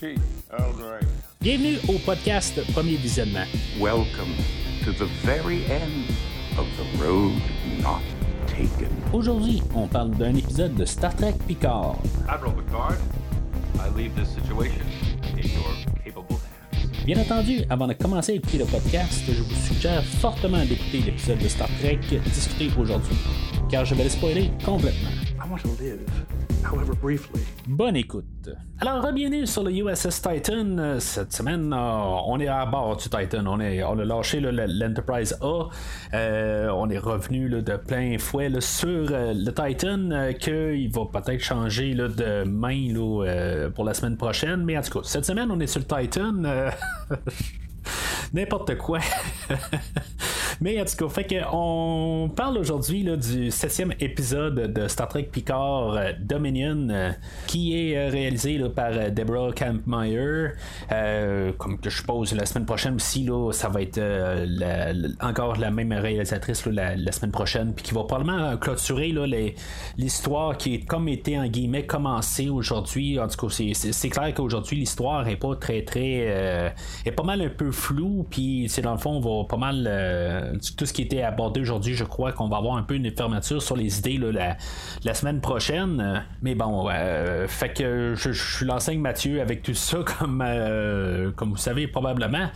tea. Earl Grey. Bienvenue au podcast Premier Visionnement. Welcome to the very end of the road not taken. Aujourd'hui, on parle d'un épisode de Star Trek Picard. Admiral Picard, I leave this situation in your capable hands. Bien entendu, avant de commencer à écouter le podcast, je vous suggère fortement d'écouter l'épisode de Star Trek discuté aujourd'hui, car je vais le spoiler complètement. I want to live, however briefly. Bonne écoute. Alors, bienvenue sur le USS Titan. Euh, Cette semaine, euh, on est à bord du Titan. On, est, on a lâché l'Enterprise A. Euh, on est revenu de plein fouet sur le Titan, qu'il va peut-être changer de main pour la semaine prochaine. Mais en tout cas, cette semaine, on est sur le Titan. N'importe quoi. Mais en tout cas, fait on parle aujourd'hui du septième épisode de Star Trek Picard euh, Dominion, euh, qui est euh, réalisé par Deborah Campmeyer. Euh, comme que je suppose la semaine prochaine aussi, là, ça va être encore la même réalisatrice là, la, semaine prochaine, puis qui va probablement clôturer l'histoire qui est comme été en guillemets commencée aujourd'hui. En tout cas, c'est- clair qu'aujourd'hui l'histoire est pas très très est pas mal un peu floue, puis c'est dans le fond on va pas mal tout ce qui était abordé aujourd'hui. Je crois qu'on va avoir un peu une fermeture sur les idées la, la semaine prochaine. Euh, Mais bon, euh, fait que je, je l'enseigne Mathieu avec tout ça comme euh, comme vous savez probablement.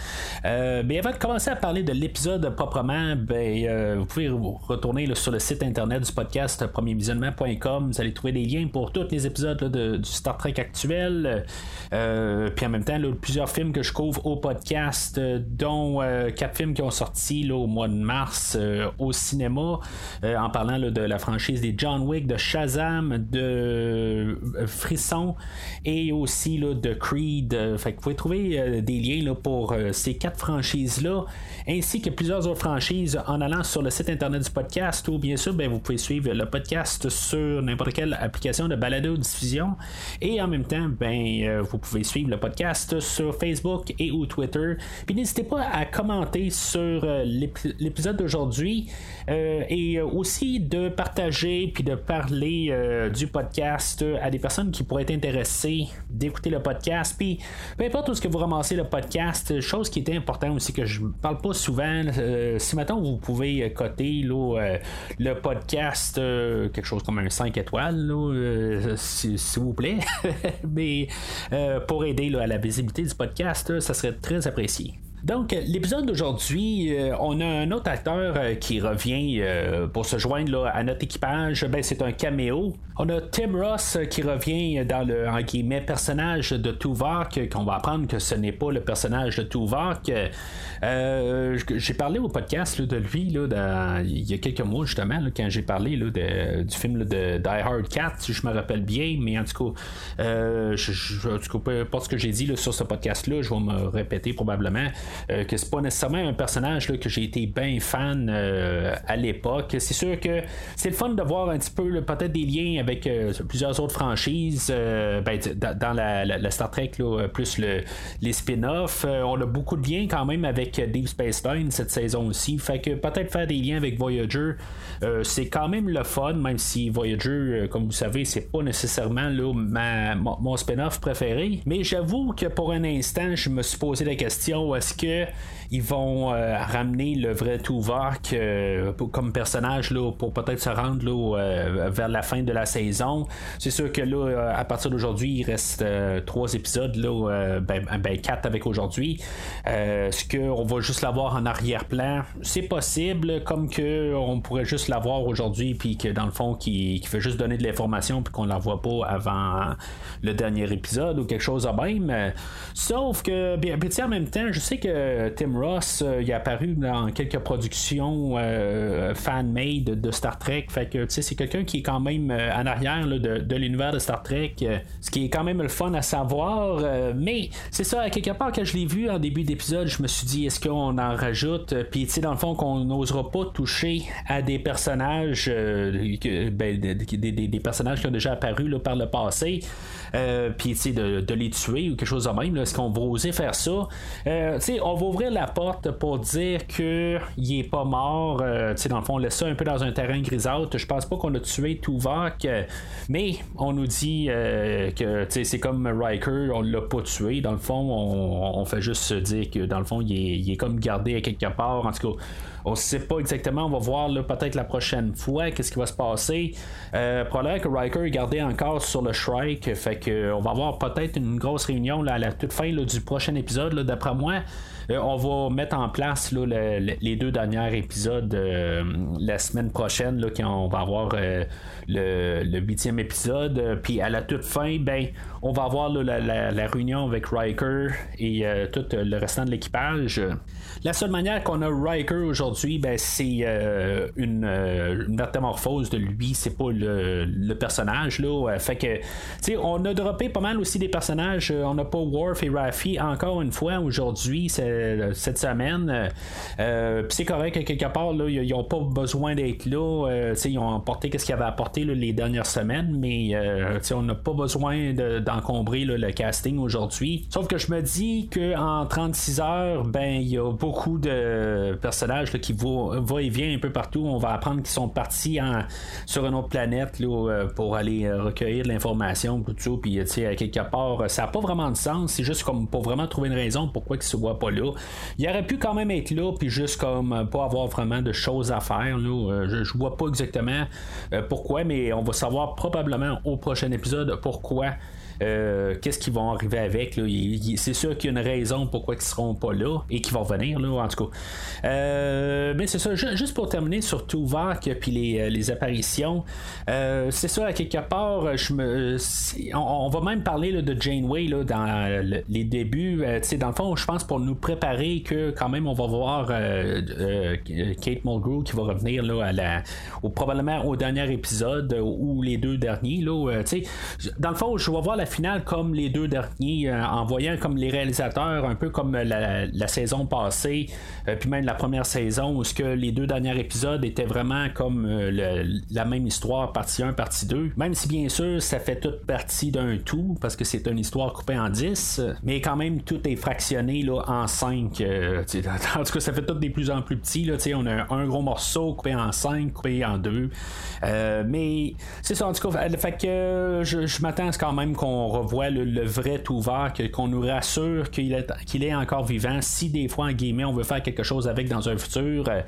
Euh, mais avant de commencer à parler de l'épisode proprement, ben euh, vous pouvez retourner sur le site internet du podcast premiervisionnement.com. Vous allez trouver des liens pour tous les épisodes du Star Trek actuel. Euh, puis en même temps, plusieurs films que je couvre au podcast, euh, dont euh, quatre films qui ont sorti au mois de mars euh, au cinéma, euh, en parlant de la franchise des John Wick, de Shazam, de euh, Frisson et aussi là, de Creed. Fait que vous pouvez trouver des liens pour ces quatre franchises-là, ainsi que plusieurs autres franchises en allant sur le site internet du podcast ou bien sûr, ben, vous pouvez suivre le podcast sur n'importe quelle application de balado diffusion et en même temps, ben, vous pouvez suivre le podcast sur Facebook et ou Twitter. Puis n'hésitez pas à commenter sur l'épisode d'aujourd'hui euh, et aussi de partager puis de parler euh, du podcast à des personnes qui pourraient être intéressées d'écouter le podcast. Puis peu importe où ce que vous ramassez le podcast, chose qui était important aussi que je parle pas souvent. euh, si maintenant vous pouvez coter le podcast quelque chose comme un 5 étoiles, s'il vous plaît. Mais pour aider à la visibilité du podcast, ça serait très apprécié. Donc, l'épisode d'aujourd'hui, euh, on a un autre acteur euh, qui revient euh, pour se joindre là, à notre équipage. Ben, c'est un caméo. On a Tim Ross qui revient dans le en guillemets, personnage de Tuvok, qu'on va apprendre que ce n'est pas le personnage de Tuvok. J'ai parlé au podcast là, de lui là, il y a quelques mois justement quand j'ai parlé du film de Die Hard 4, si je me rappelle bien, mais en tout cas, je, je- en tout cas, peu importe ce que j'ai dit sur ce podcast-là, je vais me répéter probablement euh, que c'est pas nécessairement un personnage que j'ai été bien fan euh, à l'époque. C'est sûr que c'est le fun de voir un petit peu peut-être des liens avec euh, plusieurs autres franchises, euh, ben, dans, la, Star Trek, plus le, les spin-offs. On a beaucoup de liens quand même avec Deep Space Nine cette saison aussi. Fait que peut-être faire des liens avec Voyager, c'est quand même le fun, même si Voyager, comme vous savez, c'est pas nécessairement ma- mon, mon spin-off préféré. Mais j'avoue que pour un instant, je me suis posé la question est-ce que ils vont euh, ramener le vrai Tuvok euh, comme personnage là, pour peut-être se rendre là, euh, vers la fin de la saison. C'est sûr que là, euh, à partir d'aujourd'hui, il reste trois épisodes, là, ben, ben, quatre avec aujourd'hui. Est-ce qu'on va juste l'avoir en arrière-plan? C'est possible, comme que on pourrait juste l'avoir aujourd'hui, puis que dans le fond, qui, fait juste donner de l'information, puis qu'on la voit pas avant le dernier épisode ou quelque chose de même. Sauf que, bien, en même temps, je sais que Tim Ross, euh, il est apparu dans quelques productions euh, fan-made de Star Trek. Fait que, tu sais, c'est quelqu'un qui est quand même euh, en arrière de, l'univers de Star Trek. euh, ce qui est quand même le fun à savoir. euh, mais c'est ça, quelque part, quand je l'ai vu en début d'épisode, je me suis dit, est-ce qu'on en rajoute? Euh, Puis, tu sais, dans le fond, qu'on n'osera pas toucher à des personnages, euh, ben, des, personnages qui ont déjà apparu par le passé. puis de, de, les tuer ou quelque chose de même. Est-ce qu'on va oser faire ça? On va ouvrir la porte pour dire qu'il est pas mort. dans le fond, on laisse ça un peu dans un terrain grisâtre. Je pense pas qu'on a tué Tuvok, mais on nous dit que c'est comme Riker, on l'a pas tué. Dans le fond, on, fait juste se dire que dans le fond, il est, il comme gardé à quelque part. En tout cas, on sait pas exactement. On va voir peut-être la prochaine fois qu'est-ce qui va se passer. Euh, probablement que Riker est gardé encore sur le Shrike. Fait que on va avoir peut-être une grosse réunion là, à la toute fin du prochain épisode. D'après moi, euh, on va mettre en place les deux derniers épisodes euh, la semaine prochaine, là, va avoir euh, le huitième épisode. Puis à la toute fin, ben, on va avoir la, réunion avec Riker et tout le restant de l'équipage. La seule manière qu'on a Riker aujourd'hui, ben, c'est une, métamorphose de lui, c'est pas le, personnage. Là. Fait que, on a droppé pas mal aussi des personnages. On n'a pas Worf et Raffi encore une fois aujourd'hui. Euh, cette semaine. Euh, euh, c'est correct que quelque part, là, ils n'ont pas besoin d'être là. ils ont apporté ce qu'ils avaient apporté les dernières semaines, mais on n'a pas besoin d'encombrer le casting aujourd'hui. Sauf que je me dis qu'en 36 heures, ben il y a beaucoup de personnages qui vont va et vient un peu partout. On va apprendre qu'ils sont partis sur une autre planète pour aller recueillir de l'information, tout ça. Puis, quelque part, ça n'a pas vraiment de sens. C'est juste comme pour vraiment trouver une raison pourquoi ils se voient pas là il aurait pu quand même être là, puis juste comme euh, pas avoir vraiment de choses à faire. Euh, je, je vois pas exactement euh, pourquoi, mais on va savoir probablement au prochain épisode pourquoi euh, qu'est-ce qu'ils vont arriver avec. c'est sûr qu'il y a une raison pourquoi ils seront pas là et qu'ils vont venir, là, en tout cas. Euh, mais c'est ça, juste pour terminer sur Tuvok puis les, euh, les apparitions, c'est ça, à quelque part, je me, on, va même parler de Janeway là, dans les débuts. dans le fond, je pense pour nous préparer que quand même on va voir Kate Mulgrew qui va revenir là, au, probablement au dernier épisode ou les deux derniers. Là, dans le fond, je vais voir la finale comme les deux derniers, euh, en voyant comme les réalisateurs, un peu comme la, saison passée, euh, puis même la première saison, où ce que les deux derniers épisodes étaient vraiment comme euh, la même histoire, partie 1, partie 2. Même si bien sûr, ça fait toute partie d'un tout, parce que c'est une histoire coupée en 10, mais quand même, tout est fractionné là, en 5. en tout cas, ça fait tout de plus en plus petit. Là, on a un gros morceau coupé en 5, coupé en 2. mais c'est ça, en tout cas, fait que je, je m'attends quand même qu'on on revoit le, vrai tout ouvert, qu'on nous rassure qu'il est, qu'il est encore vivant. Si des fois, en guillemets, on veut faire quelque chose avec dans un futur, euh,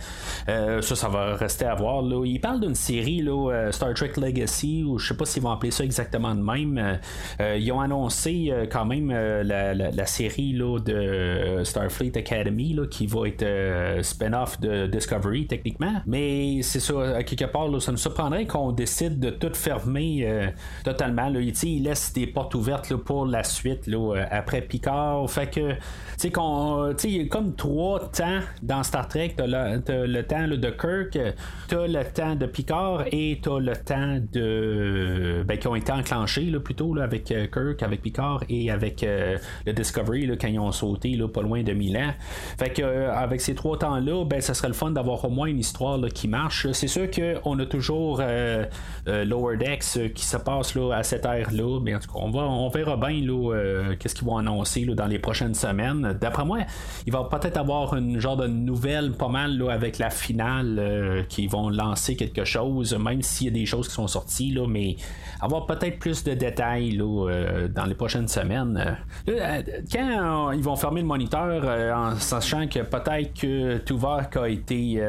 euh, ça, ça va rester à voir. Là. Il parle d'une série, euh, Star Trek Legacy, ou je sais pas s'ils vont appeler ça exactement de même. ils ont annoncé quand même la, série là, de Starfleet Academy qui va être spin-off de Discovery techniquement. Mais c'est ça, quelque part, ça nous surprendrait qu'on décide de tout fermer totalement. Là. Il laisse des porte ouverte pour la suite là, euh, après Picard. Fait que, tu sais, il y a comme trois temps dans Star Trek. T'as le, le temps de Kirk, t'as le temps de Picard et t'as le temps de. Ben, qui ont été enclenchés là, plutôt là, avec euh, Kirk, avec Picard et avec euh, le Discovery là, quand ils ont sauté là, pas loin de Milan. Fait que, avec ces trois temps-là, ben, ça serait le fun d'avoir au moins une histoire là, qui marche. C'est sûr qu'on a toujours Lower Decks qui se passe là, à cette ère-là, mais en tout cas, on, verra bien euh, qu'est-ce qu'ils vont annoncer dans les prochaines semaines. D'après moi, il va peut-être avoir une genre de nouvelle pas mal avec la finale euh, qui vont lancer quelque chose, même s'il y a des choses qui sont sorties, mais avoir peut-être plus de détails euh, dans les prochaines semaines. quand ils vont fermer le moniteur en sachant que peut-être que Tuvok a été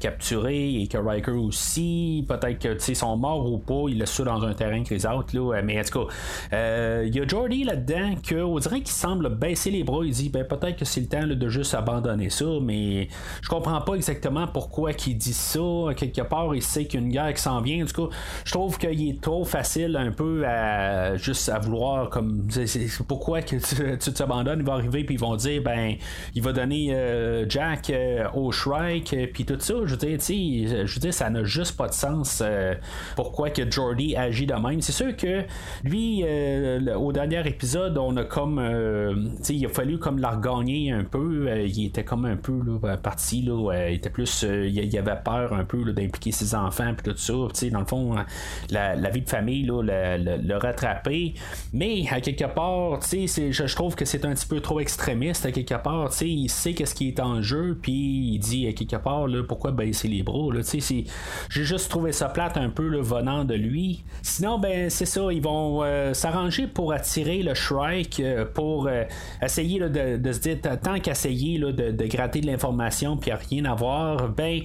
capturé et que Riker aussi, peut-être que sont morts ou pas, il est ça dans un terrain grisâtre, là, mais en tout cas, il euh, y a Jordy là-dedans qu'on dirait qu'il semble baisser les bras. Il dit ben, peut-être que c'est le temps de juste abandonner ça, mais je comprends pas exactement pourquoi il dit ça. Quelque part, il sait qu'il y a une guerre qui s'en vient. Du coup, je trouve qu'il est trop facile un peu à juste à vouloir comme pourquoi que tu t'abandonnes? Il va arriver puis ils vont dire ben il va donner euh, Jack euh, au Shrike puis tout ça. Je veux dire, je veux ça n'a juste pas de sens. pourquoi que Jordy agit de même. C'est sûr que lui au dernier épisode, on a comme. il a fallu comme la regagner un peu. il était comme un peu parti. Là, il était plus. il avait peur un peu d'impliquer ses enfants puis tout ça. dans le fond, la, vie de famille le, rattraper. Mais à quelque part, je, je trouve que c'est un petit peu trop extrémiste. À quelque part, il sait qu'est-ce qui est en jeu. Puis il dit à quelque part pourquoi baisser les bras. J'ai juste trouvé ça plate un peu le venant de lui. Sinon, ben c'est ça, ils vont euh, pour attirer le Shrike, euh, pour euh, essayer de, se dire, tant qu'essayer de, gratter de l'information puis rien à voir, ben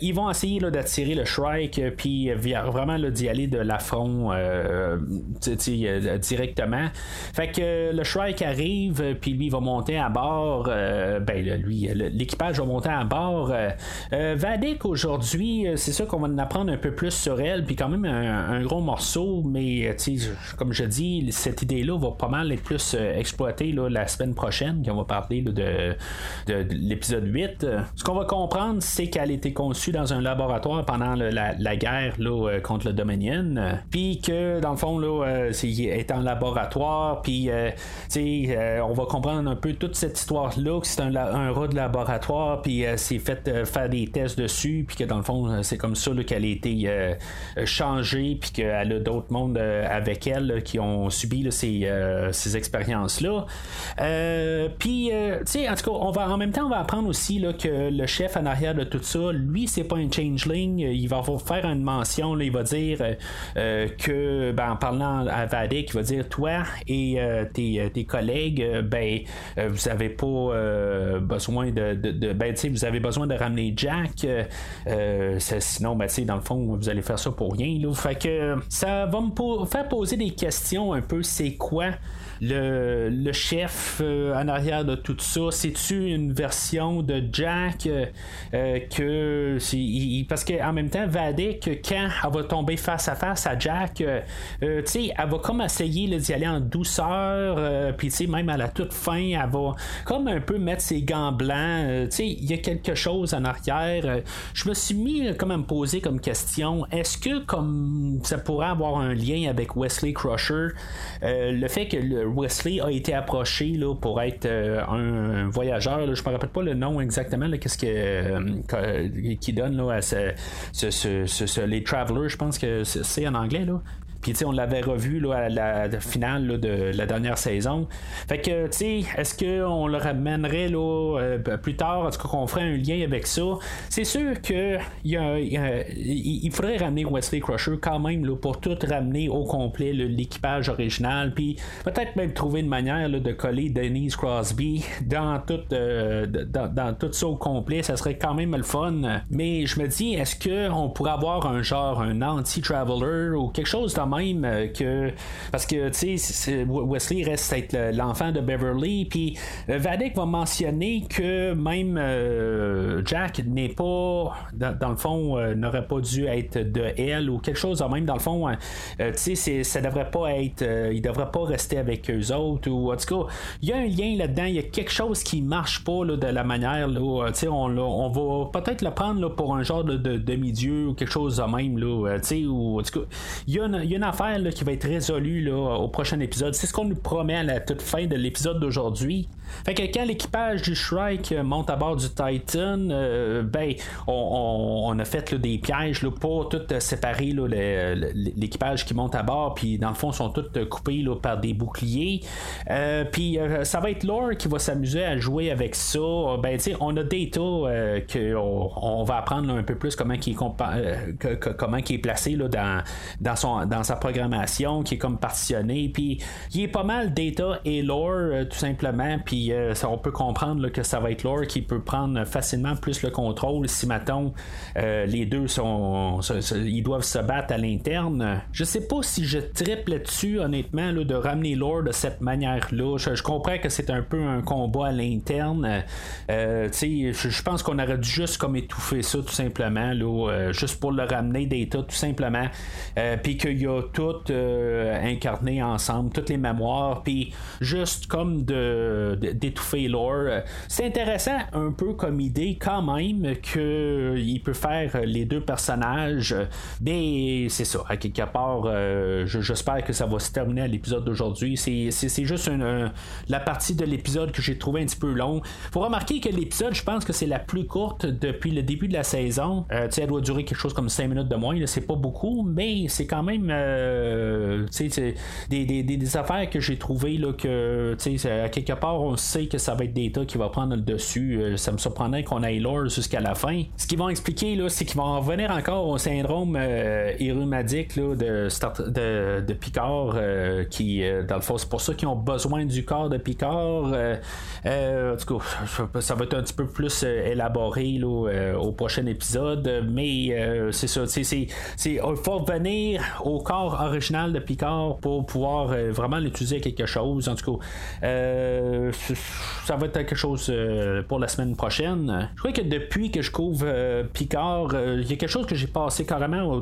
ils vont essayer d'attirer le Shrike puis vraiment d'y aller de l'affront directement. Fait que le Shrike arrive puis lui va monter à bord, ben lui, l'équipage va monter à bord. Vadik aujourd'hui, c'est sûr qu'on va en apprendre un peu plus sur elle, puis quand même un, gros morceau, mais comme je dis, cette idée-là va pas mal être plus euh, exploitée la semaine prochaine, quand on va parler de, de, l'épisode 8. Ce qu'on va comprendre, c'est qu'elle a été conçue dans un laboratoire pendant la, guerre là, euh, contre le Dominion, puis que dans le fond, là, euh, est en laboratoire, puis on va comprendre un peu toute cette histoire-là, que c'est un, un rat de laboratoire, puis c'est fait faire des tests dessus, puis que dans le fond, c'est comme ça qu'elle a été euh, changée, puis qu'elle a d'autres mondes euh, avec elle qui ont subi ces, euh, ces expériences-là. puis, tu sais, en tout cas, on va, en même temps, on va apprendre aussi là, que le chef en arrière de tout ça, lui, c'est pas un changeling. Il va faire une mention, il va dire que, ben, en parlant à Vadik, il va dire Toi et tes, tes, collègues, ben, vous avez pas besoin de, de, ben, tu sais, vous avez besoin de ramener Jack. sinon, ben, dans le fond, vous allez faire ça pour rien. Fait que ça va me faire poser des questions un peu. C'est quoi le, chef euh, en arrière de tout ça, c'est-tu une version de Jack euh, euh, que parce qu'en même temps, Vadik, quand elle va tomber face à face à Jack, tu sais, elle va comme essayer d'y aller en douceur, puis tu sais, même à la toute fin, elle va comme un peu mettre ses gants blancs. tu sais, il y a quelque chose en arrière. je me suis mis comme à me poser comme question, est-ce que comme ça pourrait avoir un lien avec Wesley Crusher, le fait que le Wesley a été approché là, pour être euh, un, voyageur. je ne me rappelle pas le nom exactement, qu'est-ce que, euh, qui donne là, à ce, les Travelers, je pense que c'est en anglais. Là. On l'avait revu là, à la finale de la dernière saison. Fait que, tu sais, est-ce qu'on le ramènerait là, euh, plus tard? Est-ce qu'on ferait un lien avec ça? C'est sûr que il, faudrait ramener Wesley Crusher quand même là, pour tout ramener au complet l'équipage original. Puis, peut-être même trouver une manière de coller Denise Crosby dans tout, euh, dans, tout ça au complet. Ça serait quand même le fun. Mais je me dis, est-ce qu'on pourrait avoir un genre, un anti-traveler ou quelque chose dans euh, que. Parce que, tu sais, Wesley reste être l'enfant de Beverly, puis euh, Vadik va mentionner que même euh, Jack n'est pas, dans, le fond, n'aurait pas dû être de elle ou quelque chose même. Dans le fond, tu sais, ça devrait pas être. il devrait pas rester avec eux autres, ou en tout cas, il y a un lien là-dedans, il y a quelque chose qui marche pas là, de la manière, là, tu sais, on, va peut-être le prendre là, pour un genre de, demi-dieu ou quelque chose de même, là, tu sais, ou en tout cas, il y a une, une affaire qui va être résolue là, au prochain épisode. C'est ce qu'on nous promet à la toute fin de l'épisode d'aujourd'hui. Fait que quand l'équipage du Shrike monte à bord du Titan, euh, ben, on, a fait des pièges là, pour tout séparer l'équipage qui monte à bord, puis dans le fond, sont tous coupés par des boucliers. Euh, puis euh, ça va être Lore qui va s'amuser à jouer avec ça. Ben, on a Data qu'on on va apprendre un peu plus comment il est, comment qui est placé là, dans, dans, son, dans sa programmation, qui est comme partitionné. Puis il est pas mal Data et Lore, tout simplement. Puis euh, on peut comprendre que ça va être Lore qui peut prendre facilement plus le contrôle si maintenant euh, les deux sont, ils doivent se battre à l'interne. Je sais pas si je triple dessus honnêtement de ramener Lore de cette manière-là. Je, comprends que c'est un peu un combat à l'interne. Euh, je, je pense qu'on aurait dû juste comme étouffer ça tout simplement, là, juste pour le ramener Data tout simplement. Puis qu'il y a toutes incarné ensemble, toutes les mémoires, puis juste comme de, d'étouffer lore. C'est intéressant un peu comme idée quand même qu'il peut faire les deux personnages, mais c'est ça, à quelque part, j'espère que ça va se terminer à l'épisode d'aujourd'hui. C'est, juste la partie de l'épisode que j'ai trouvé un petit peu long. Faut remarquer que l'épisode, je pense que c'est la plus courte depuis le début de la saison. Euh, elle doit durer quelque chose comme 5 minutes de moins. C'est pas beaucoup, mais c'est quand même euh, des, des, des, affaires que j'ai trouvées là, que à quelque part, on sait que ça va être Data qui va prendre le dessus. Euh, ça me surprendrait qu'on aille lore jusqu'à la fin. Ce qu'ils vont expliquer, là, c'est qu'ils vont revenir encore au syndrome euh, de, de, de, Picard, qui, dans le fond, c'est pour ça qu'ils ont besoin du corps de Picard. en tout cas, ça va être un petit peu plus élaboré là, au prochain épisode, mais c'est ça, il faut revenir au corps original de Picard pour pouvoir euh, vraiment l'utiliser à quelque chose. En tout cas, euh, ça va être quelque chose euh, pour la semaine prochaine. Je crois que depuis que je couvre Picard, il y a quelque chose que j'ai passé carrément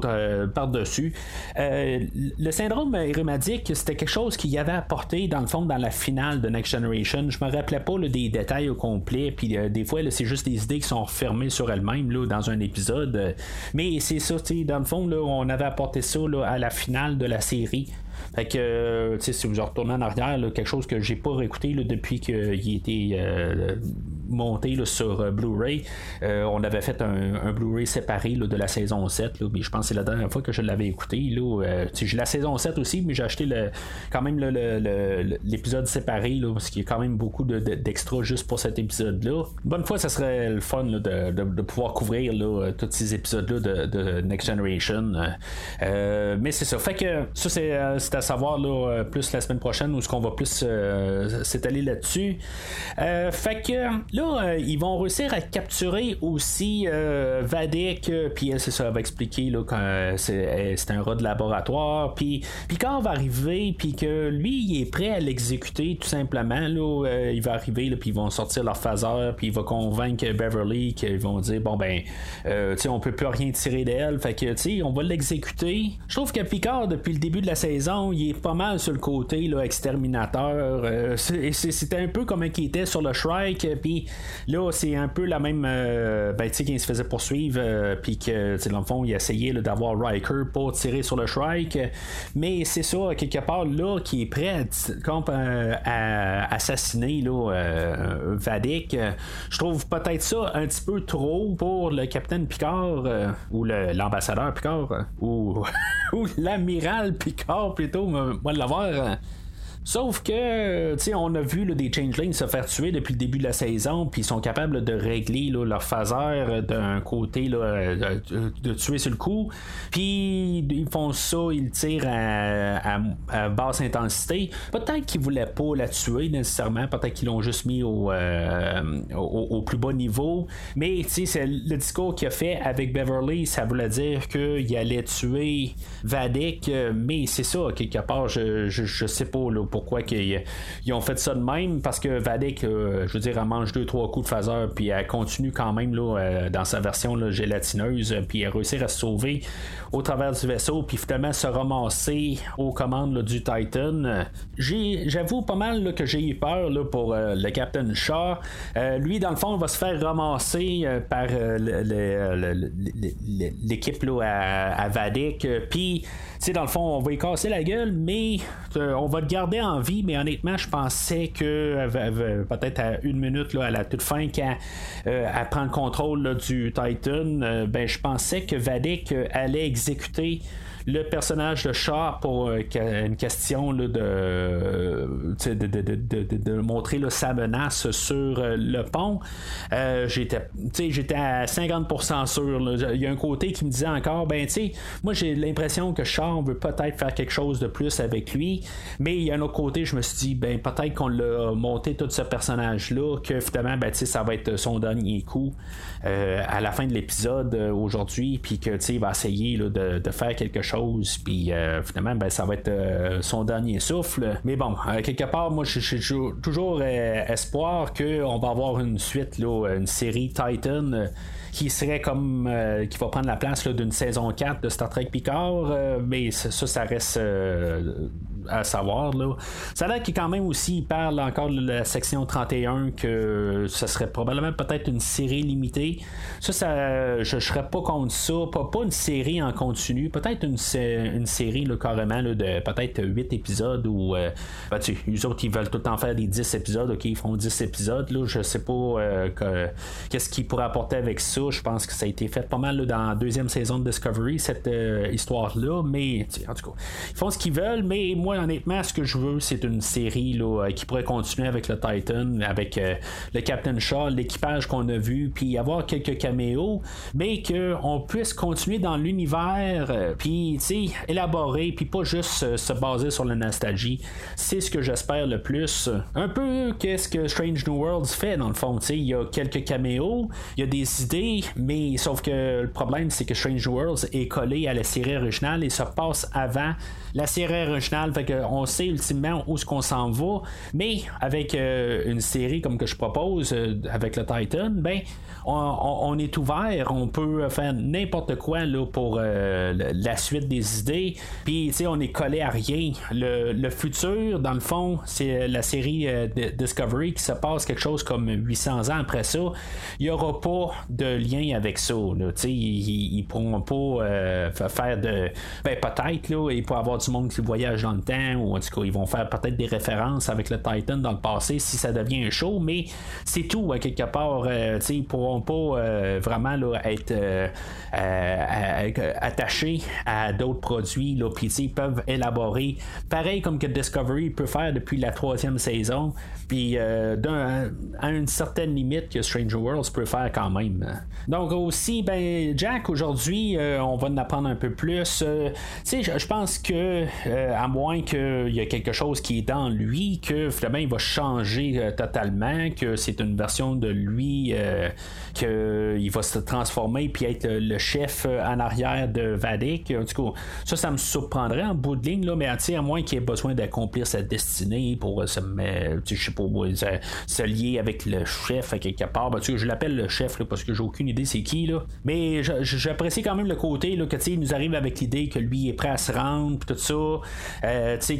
par-dessus. le syndrome hérumadique, c'était quelque chose qu'il y avait apporté dans le fond dans la finale de Next Generation. Je me rappelais pas des détails au complet, puis des fois, c'est juste des idées qui sont fermées sur elles-mêmes dans un épisode. Mais c'est ça, dans le fond, là, on avait apporté ça à la finale de la série. Fait que, euh, si vous retournez en arrière, quelque chose que j'ai pas réécouté depuis qu'il a euh, monté sur euh, Blu-ray, on avait fait un, Blu-ray séparé de la saison 7, mais je pense que c'est la dernière fois que je l'avais écouté. j'ai la saison 7 aussi, mais j'ai acheté le, quand même l'épisode séparé, parce qu'il y a quand même beaucoup d'extras juste pour cet épisode-là. Bonne fois, ça serait le fun de, pouvoir couvrir tous ces épisodes-là de, Next Generation. mais c'est ça. Fait que ça, c'est à savoir là, euh, plus la semaine prochaine où ce qu'on va plus euh, s'étaler là-dessus. Euh, fait que là, ils vont réussir à capturer aussi Vadik, puis c'est ça, elle va expliquer là, que c'est un rat de laboratoire, puis quand va arriver, puis que lui, il est prêt à l'exécuter tout simplement. Là, il va arriver, puis ils vont sortir leur phaser, puis il va convaincre Beverly qu'ils vont dire bon ben, tu on peut plus rien tirer d'elle, fait que tu sais, on va l'exécuter. Je trouve que Picard, depuis le début de la saison, il est pas mal sur le côté là, exterminateur. Euh, c'était un peu comme un qui était sur le Shrike. Puis là, c'est un peu la même. Euh, ben, tu sais, qu'il se faisait poursuivre. Euh, puis que, dans le fond, il essayait d'avoir Riker pour tirer sur le Shrike. Mais c'est ça, quelque part, là, qui est prêt à, assassiner là, Vadik. Je trouve peut-être ça un petit peu trop pour le capitaine Picard. ou l'ambassadeur Picard. ou, ou l'amiral Picard plutôt moi, l'avoir. Sauf que, tu sais, on a vu des changelings se faire tuer depuis le début de la saison, puis ils sont capables de régler leur phaser d'un côté, là, de, tuer sur le coup. Puis ils font ça, ils tirent à, basse intensité. Peut-être qu'ils voulaient pas la tuer nécessairement, peut-être qu'ils l'ont juste mis au, euh, au, plus bas niveau. Mais, tu sais, le discours qu'il a fait avec Beverly, ça voulait dire qu'il allait tuer Vadik, mais c'est ça, quelque part, je, je, sais pas, là, pourquoi ils, ont fait ça de même parce que Vadik, euh, je veux dire, elle mange deux trois coups de phaser puis elle continue quand même là, euh, dans sa version gélatineuse puis elle réussit à se sauver au travers du vaisseau puis finalement se ramasser aux commandes du Titan. j'avoue pas mal que j'ai eu peur pour euh, le Captain Shaw. lui, dans le fond, va se faire ramasser par l'équipe à, à puis sais, dans le fond, on va y casser la gueule, mais euh, on va le garder en vie. Mais honnêtement, je pensais que euh, peut-être à une minute là, à la toute fin, quand euh, elle prend le contrôle du Titan, ben je pensais que Vadik allait exécuter le personnage de Char pour euh, une question de, de, montrer sa menace sur euh, le pont. Euh, j'étais, j'étais à 50% sûr. Il y a un côté qui me disait encore, ben tu moi j'ai l'impression que Char veut peut-être faire quelque chose de plus avec lui, mais il y a un autre côté, je me suis dit, ben peut-être qu'on l'a monté tout ce personnage-là, que finalement, ben, ça va être son dernier coup à la fin de l'épisode aujourd'hui, puis que il va essayer de, de, faire quelque chose puis finalement, ben, ça va être son dernier souffle. Mais bon, quelque part, moi, j'ai toujours espoir qu'on va avoir une suite, là, une série Titan qui serait comme qui va prendre la place d'une saison 4 de Star Trek Picard mais ça ça reste à savoir. Là. Ça a l'air qu'il quand même aussi parle encore de la section 31 que ce serait probablement peut-être une série limitée. Ça, ça je, ne serais pas contre ça. Pas, pas une série en continu, peut-être une, une série là, carrément là, de peut-être 8 épisodes ou euh, ben, tu les autres ils veulent tout le temps faire des 10 épisodes, ok, ils font 10 épisodes. Là, je sais pas euh, qu'est-ce qu'ils pourraient apporter avec ça. Je pense que ça a été fait pas mal dans la deuxième saison de Discovery, cette euh, histoire-là. Mais en tout cas, ils font ce qu'ils veulent, mais moi honnêtement, ce que je veux, c'est une série là, euh, qui pourrait continuer avec le Titan, avec euh, le Captain Shaw, l'équipage qu'on a vu, puis avoir quelques caméos, mais qu'on puisse continuer dans l'univers, euh, puis élaborer, puis pas juste se baser sur la nostalgie. C'est ce que j'espère le plus. Un peu qu'est-ce que Strange New Worlds fait dans le fond. Il y a quelques caméos, il y a des idées, mais sauf que le problème, c'est que Strange New Worlds est collé à la série originale et se passe avant la série originale. Fait on sait ultimement où ce qu'on s'en va. Mais avec euh, une série comme que je propose euh, avec le Titan, ben on, est ouvert, on peut faire n'importe quoi là, pour euh, la suite des idées. Puis on est collé à rien. Le, futur, dans le fond, c'est la série Discovery qui se passe quelque chose comme 800 ans après ça. Il n'y aura pas de lien avec ça. Ils, ne pourront pas faire de. Ben, peut-être, là, il peut avoir du monde qui voyage dans le temps ou en tout cas, ils vont faire peut-être des références avec le Titan dans le passé si ça devient un show, mais c'est tout, quelque part. Euh, ils pourront pas euh, vraiment être euh, attachés à d'autres produits, puis ils peuvent élaborer, pareil comme que Discovery peut faire depuis la troisième saison, puis à une certaine limite que Stranger Worlds peut faire quand même. Donc aussi, ben Jack, aujourd'hui, on va en apprendre un peu plus. je pense que, à moins qu'il y ait quelque chose qui est dans lui, que finalement il va changer euh, totalement, que c'est une version de lui, euh, qu'il va se transformer puis être le chef euh, en arrière de Vadik. Tout cas, ça, ça me surprendrait en bout de ligne, là, mais à moins qu'il ait besoin d'accomplir sa destinée pour se, je sais pas, lier avec le chef à quelque part. Ben, je l'appelle le chef parce que j'ai aucune idée c'est qui. Là. Mais j'apprécie quand même le côté là, que il nous arrive avec l'idée que lui est prêt à se rendre, tout ça.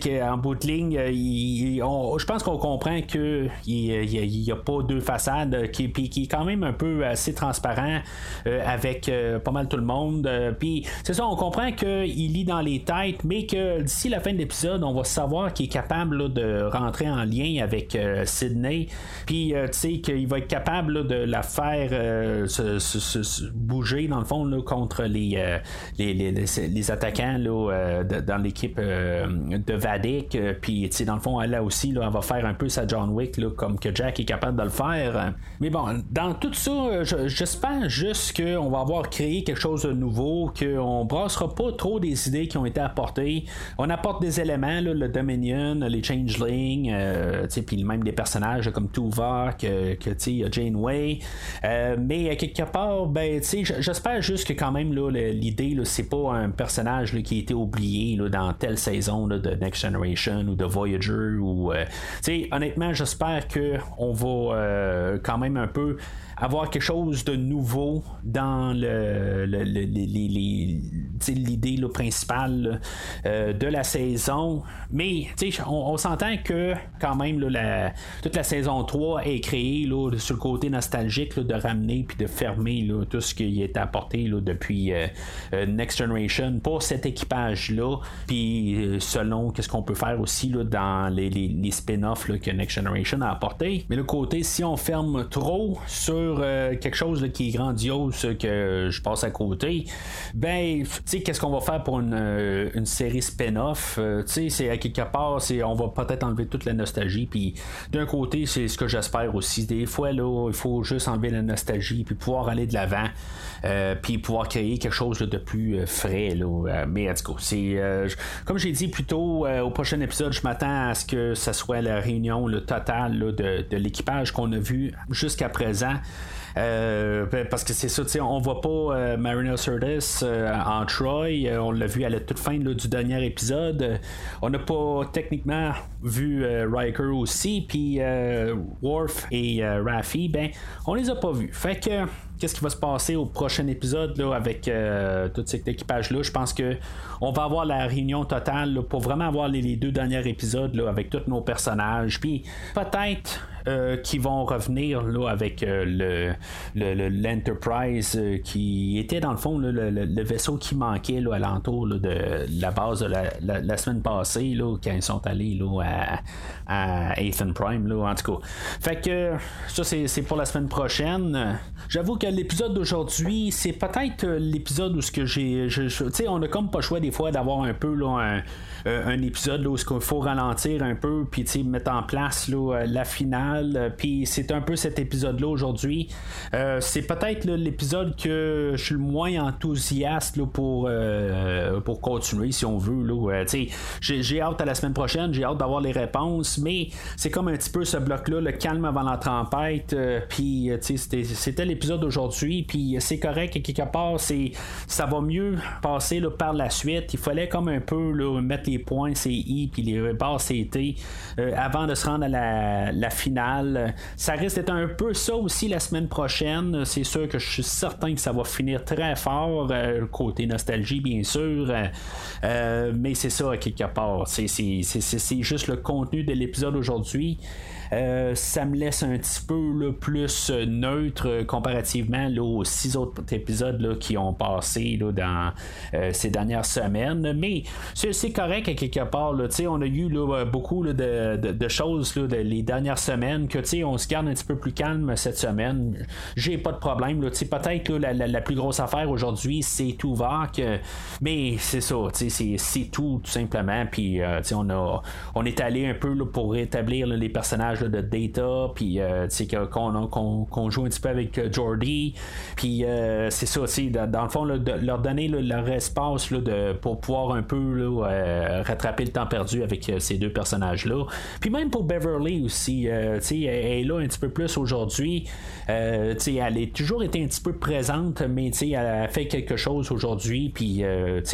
Qu'en bout de ligne, euh, je pense qu'on comprend qu'il n'y a, pas deux façades, qui, qui est quand même un peu assez transparent euh, avec euh, pas mal tout le monde. puis c'est ça, on comprend qu'il lit dans les têtes, mais que d'ici la fin de l'épisode, on va savoir qu'il est capable de rentrer en lien avec Sydney. Puis tu sais qu'il va être capable de la faire se, bouger dans le fond contre les, les, attaquants dans l'équipe de Vadik. Puis dans le fond, elle là aussi, là, elle va faire un peu sa John Wick, là, comme que Jack est capable de le faire. Mais bon, dans tout ça, j'espère juste qu'on va avoir créé quelque chose de nouveau, qu'on brassera pas trop des idées qui ont été apportées. On apporte des éléments, le Dominion, les Changelings, euh, puis même des personnages comme Tuvok, que, que Janeway. Euh, mais quelque part, ben, j'espère juste que quand même l'idée, c'est pas un personnage qui a été oublié dans telle saison de Next Generation ou de Voyager ou euh, honnêtement j'espère que on va euh, quand même un peu avoir quelque chose de nouveau dans le, l'idée principale euh, de la saison. Mais on, s'entend que quand même toute la saison 3 est créée sur le côté nostalgique de ramener puis de fermer tout ce qui est apporté depuis euh, euh, Next Generation pour cet équipage-là. Puis selon qu'est-ce qu'on peut faire aussi dans les, les spin-offs que Next Generation a apporté. Mais le côté, si on ferme trop sur euh, quelque chose qui est grandiose que je passe à côté, ben, tu sais, qu'est-ce qu'on va faire pour une, euh, série spin-off? Euh, tu sais, c'est à quelque part, c'est, on va peut-être enlever toute la nostalgie. Puis d'un côté, c'est ce que j'espère aussi. Des fois, là, il faut juste enlever la nostalgie puis pouvoir aller de l'avant. Puis pouvoir créer quelque chose de plus frais. Là. mais en tout c'est, comme j'ai dit plus tôt, au, prochain épisode, je m'attends à ce que ce soit la réunion le totale de, l'équipage qu'on a vu jusqu'à présent. Euh, ben, parce que c'est ça, on voit pas euh, Marina euh, en Troy. on l'a vu à la toute fin du dernier épisode. On n'a pas techniquement vu Riker aussi. Puis Worf et Raffi, ben, on les a pas vus. Fait que qu'est-ce qui va se passer au prochain épisode là, avec tout cet équipage-là. Je pense que on va avoir la réunion totale pour vraiment avoir les, deux derniers épisodes là, avec tous nos personnages. Puis peut-être euh, qui vont revenir là, avec euh, le, l'Enterprise euh, qui était dans le fond le, vaisseau qui manquait là, alentour de la base de la, semaine passée là, quand ils sont allés là, à, à Ethan Prime là, en tout cas. Fait que ça c'est, pour la semaine prochaine. J'avoue que l'épisode d'aujourd'hui, c'est peut-être l'épisode où ce que j'ai. Tu sais, on a comme pas le choix des fois d'avoir un peu là, un euh, épisode où il faut ralentir un peu, puis mettre en place là, euh, la finale. Puis c'est un peu cet épisode-là aujourd'hui. Euh, c'est peut-être l'épisode que je suis le moins enthousiaste là, pour, pour continuer, si on veut. Là, j'ai, j'ai hâte à la semaine prochaine, j'ai hâte d'avoir les réponses, mais c'est comme un petit peu ce bloc-là, le calme avant la tempête. puis c'était, c'était l'épisode d'aujourd'hui, puis c'est correct, quelque part, c'est, ça va mieux passer là, par la suite. Il fallait comme un peu là, mettre les points, c'est I, puis les barres, c'est T, euh, avant de se rendre à la, finale. Ça risque d'être un peu ça aussi la semaine prochaine. C'est sûr que je suis certain que ça va finir très fort, euh, côté nostalgie, bien sûr. Euh, mais c'est ça, quelque part. C'est juste le contenu de l'épisode aujourd'hui. Euh, ça me laisse un petit peu plus euh, neutre euh, comparativement aux six autres épisodes qui ont passé dans ces dernières semaines. Mais c'est correct quelque part. on a eu beaucoup de, choses les dernières semaines que on se garde un petit peu plus calme cette semaine. J'ai pas de problème. Peut-être la, la, plus grosse affaire aujourd'hui, c'est tout va mais c'est ça, c'est tout tout simplement. Puis on est allé un peu pour rétablir les personnages de Data, puis euh, qu'on joue un petit peu avec euh, Jordy, puis euh, c'est ça aussi, dans, le fond, leur donner leur espace de, pour pouvoir un peu rattraper le temps perdu avec ces deux personnages-là. Puis même pour Beverly aussi, elle est là un petit peu plus aujourd'hui. elle a toujours été un petit peu présente, mais elle a fait quelque chose aujourd'hui, puis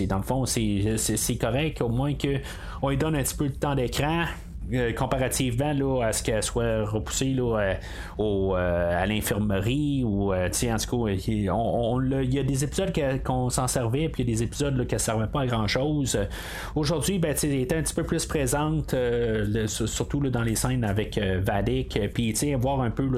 dans le fond, c'est correct au moins qu'on lui donne un petit peu de temps d'écran. Euh, comparativement là, à ce qu'elle soit repoussée là, euh, euh, à l'infirmerie ou il y a des épisodes qu'on s'en servait puis il y a des épisodes qui ne servaient pas à grand chose aujourd'hui ben, elle était un petit peu plus présente surtout là, dans les scènes avec Vadik puis voir un peu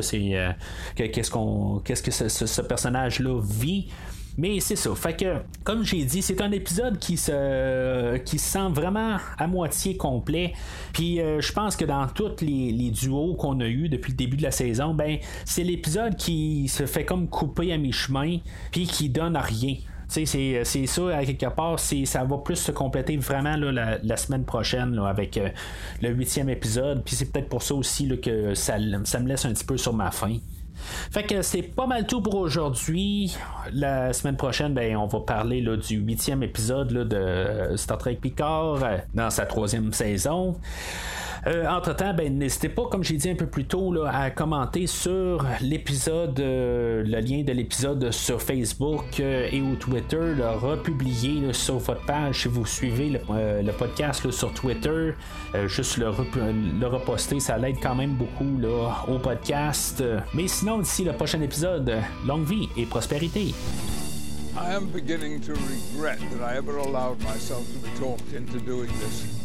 qu'est-ce qu'on qu'est-ce que ce personnage là vit mais c'est ça. Fait que, comme j'ai dit, c'est un épisode qui se, qui sent vraiment à moitié complet. Puis euh, je pense que dans tous les, duos qu'on a eu depuis le début de la saison, ben c'est l'épisode qui se fait comme couper à mi-chemin, puis qui donne à rien. C'est, ça, à quelque part, ça va plus se compléter vraiment la, semaine prochaine avec euh, le huitième épisode. Puis c'est peut-être pour ça aussi que ça, ça me laisse un petit peu sur ma faim. Fait que c'est pas mal tout pour aujourd'hui. La semaine prochaine, ben, on va parler là, du huitième épisode de Star Trek Picard euh, dans sa troisième saison. Euh, entre-temps, ben, n'hésitez pas, comme j'ai dit un peu plus tôt, à commenter sur l'épisode, euh, le lien de l'épisode sur Facebook euh, et au Twitter, le republier sur votre page si vous suivez le, podcast sur Twitter. juste le, le, reposter, ça l'aide quand même beaucoup au podcast. Mais sinon, d'ici le prochain épisode, longue vie et prospérité. I am beginning to regret that I ever allowed myself to be talked into doing this.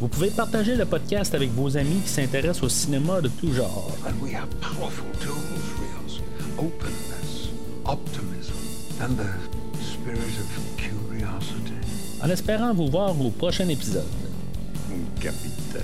Vous pouvez partager le podcast avec vos amis qui s'intéressent au cinéma de tout genre. And we have powerful tools, Rios. Openness, optimism, and the spirit of curiosity. En espérant vous voir au prochain épisode. Capitaine,